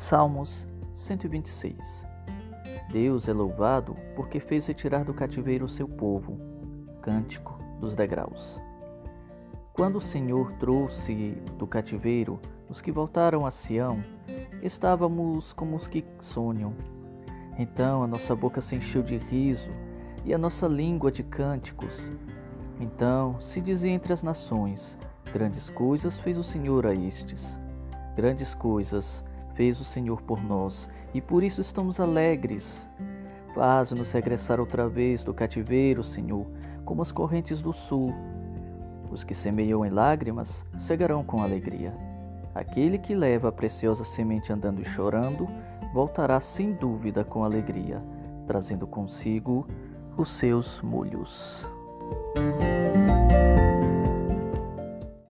Salmos 126 Deus é louvado porque fez retirar do cativeiro o seu povo. Cântico dos degraus. Quando o Senhor trouxe do cativeiro os que voltaram a Sião, estávamos como os que sonham. Então a nossa boca se encheu de riso e a nossa língua de cânticos. Então se dizia entre as nações: Grandes coisas fez o Senhor a estes. Grandes coisas fez o Senhor por nós e por isso estamos alegres. Faz-nos regressar outra vez do cativeiro, Senhor, como as correntes do sul. Os que semeiam em lágrimas cegarão com alegria. Aquele que leva a preciosa semente andando e chorando, voltará sem dúvida com alegria, trazendo consigo os seus molhos.